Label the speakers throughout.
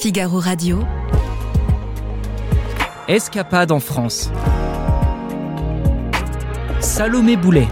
Speaker 1: Figaro Radio.
Speaker 2: Escapade en France. Salomé Boulet.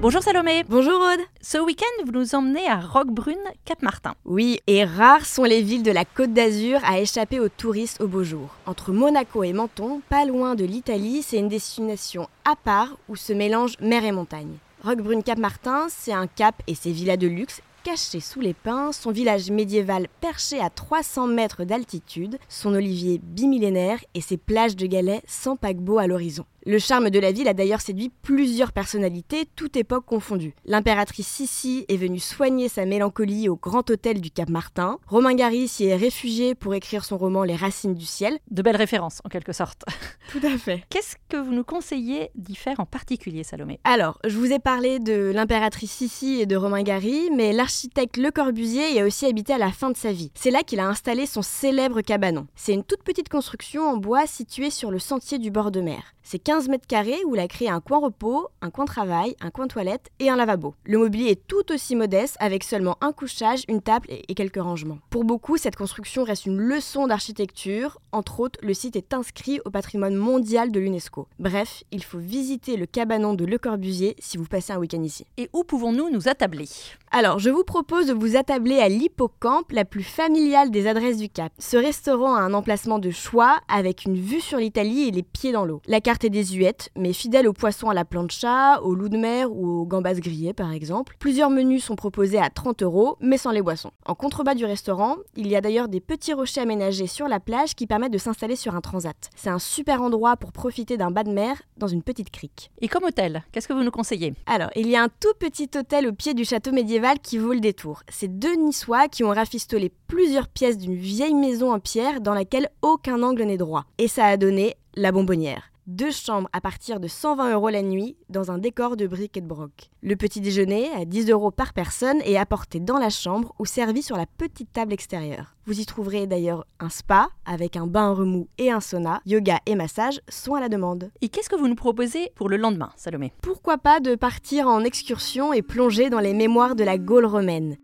Speaker 3: Bonjour Salomé.
Speaker 4: Bonjour Aude.
Speaker 3: Ce week-end, vous nous emmenez à Roquebrune, Cap-Martin.
Speaker 4: Oui, et rares sont les villes de la Côte d'Azur à échapper aux touristes au beau jour. Entre Monaco et Menton, pas loin de l'Italie, c'est une destination à part où se mélangent mer et montagne. Roquebrune-Cap-Martin, c'est un cap et ses villas de luxe caché sous les pins, son village médiéval perché à 300 mètres d'altitude, son olivier bimillénaire et ses plages de galets sans paquebot à l'horizon. Le charme de la ville a d'ailleurs séduit plusieurs personnalités, toute époque confondue. L'impératrice Sissi est venue soigner sa mélancolie au grand hôtel du Cap Martin. Romain Gary s'y est réfugié pour écrire son roman Les Racines du ciel.
Speaker 3: De belles références, en quelque sorte.
Speaker 4: Tout à fait.
Speaker 3: Qu'est-ce que vous nous conseillez d'y faire en particulier, Salomé?
Speaker 4: Alors, je vous ai parlé de l'impératrice Sissi et de Romain Gary, mais l'architecte Le Corbusier y a aussi habité à la fin de sa vie. C'est là qu'il a installé son célèbre cabanon. C'est une toute petite construction en bois située sur le sentier du bord de mer. C'est 15 mètres carrés où il a créé un coin repos, un coin travail, un coin toilette et un lavabo. Le mobilier est tout aussi modeste avec seulement un couchage, une table et quelques rangements. Pour beaucoup, cette construction reste une leçon d'architecture. Entre autres, le site est inscrit au patrimoine mondial de l'UNESCO. Bref, il faut visiter le cabanon de Le Corbusier si vous passez un week-end ici.
Speaker 3: Et où pouvons-nous nous attabler?
Speaker 4: Alors, je vous propose de vous attabler à l'Hippocampe, la plus familiale des adresses du Cap. Ce restaurant a un emplacement de choix avec une vue sur l'Italie et les pieds dans l'eau. La carte est désuète, mais fidèle aux poissons à la plancha, aux loups de mer ou aux gambas grillées par exemple. Plusieurs menus sont proposés à 30 euros, mais sans les boissons. En contrebas du restaurant, il y a d'ailleurs des petits rochers aménagés sur la plage qui permettent de s'installer sur un transat. C'est un super endroit pour profiter d'un bas de mer dans une petite crique.
Speaker 3: Et comme hôtel, qu'est-ce que vous nous conseillez?
Speaker 4: Alors, il y a un tout petit hôtel au pied du château médiéval qui vaut le détour. C'est deux Niçois qui ont rafistolé plusieurs pièces d'une vieille maison en pierre dans laquelle aucun angle n'est droit. Et ça a donné la bonbonnière deux chambres à partir de 120 euros la nuit dans un décor de briques et de broc. Le petit déjeuner à 10 euros par personne est apporté dans la chambre ou servi sur la petite table extérieure. Vous y trouverez d'ailleurs un spa avec un bain remous et un sauna, yoga et massage sont à la demande.
Speaker 3: Et qu'est-ce que vous nous proposez pour le lendemain, Salomé?
Speaker 4: Pourquoi pas de partir en excursion et plonger dans les mémoires de la Gaule romaine?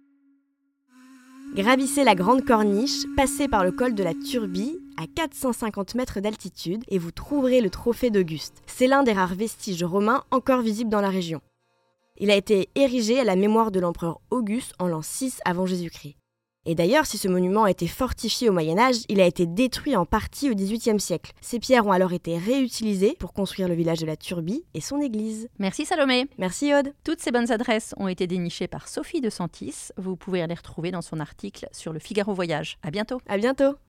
Speaker 4: Gravissez la grande corniche, passez par le col de la Turbie à 450 mètres d'altitude et vous trouverez le trophée d'Auguste. C'est l'un des rares vestiges romains encore visibles dans la région. Il a été érigé à la mémoire de l'empereur Auguste en l'an 6 avant Jésus-Christ. Et d'ailleurs, si ce monument a été fortifié au Moyen Âge, il a été détruit en partie au XVIIIe siècle. Ces pierres ont alors été réutilisées pour construire le village de la Turbie et son église.
Speaker 3: Merci Salomé.
Speaker 4: Merci Aude.
Speaker 3: Toutes ces bonnes adresses ont été dénichées par Sophie de Santis. Vous pouvez les retrouver dans son article sur le Figaro Voyage. À bientôt.
Speaker 4: À bientôt.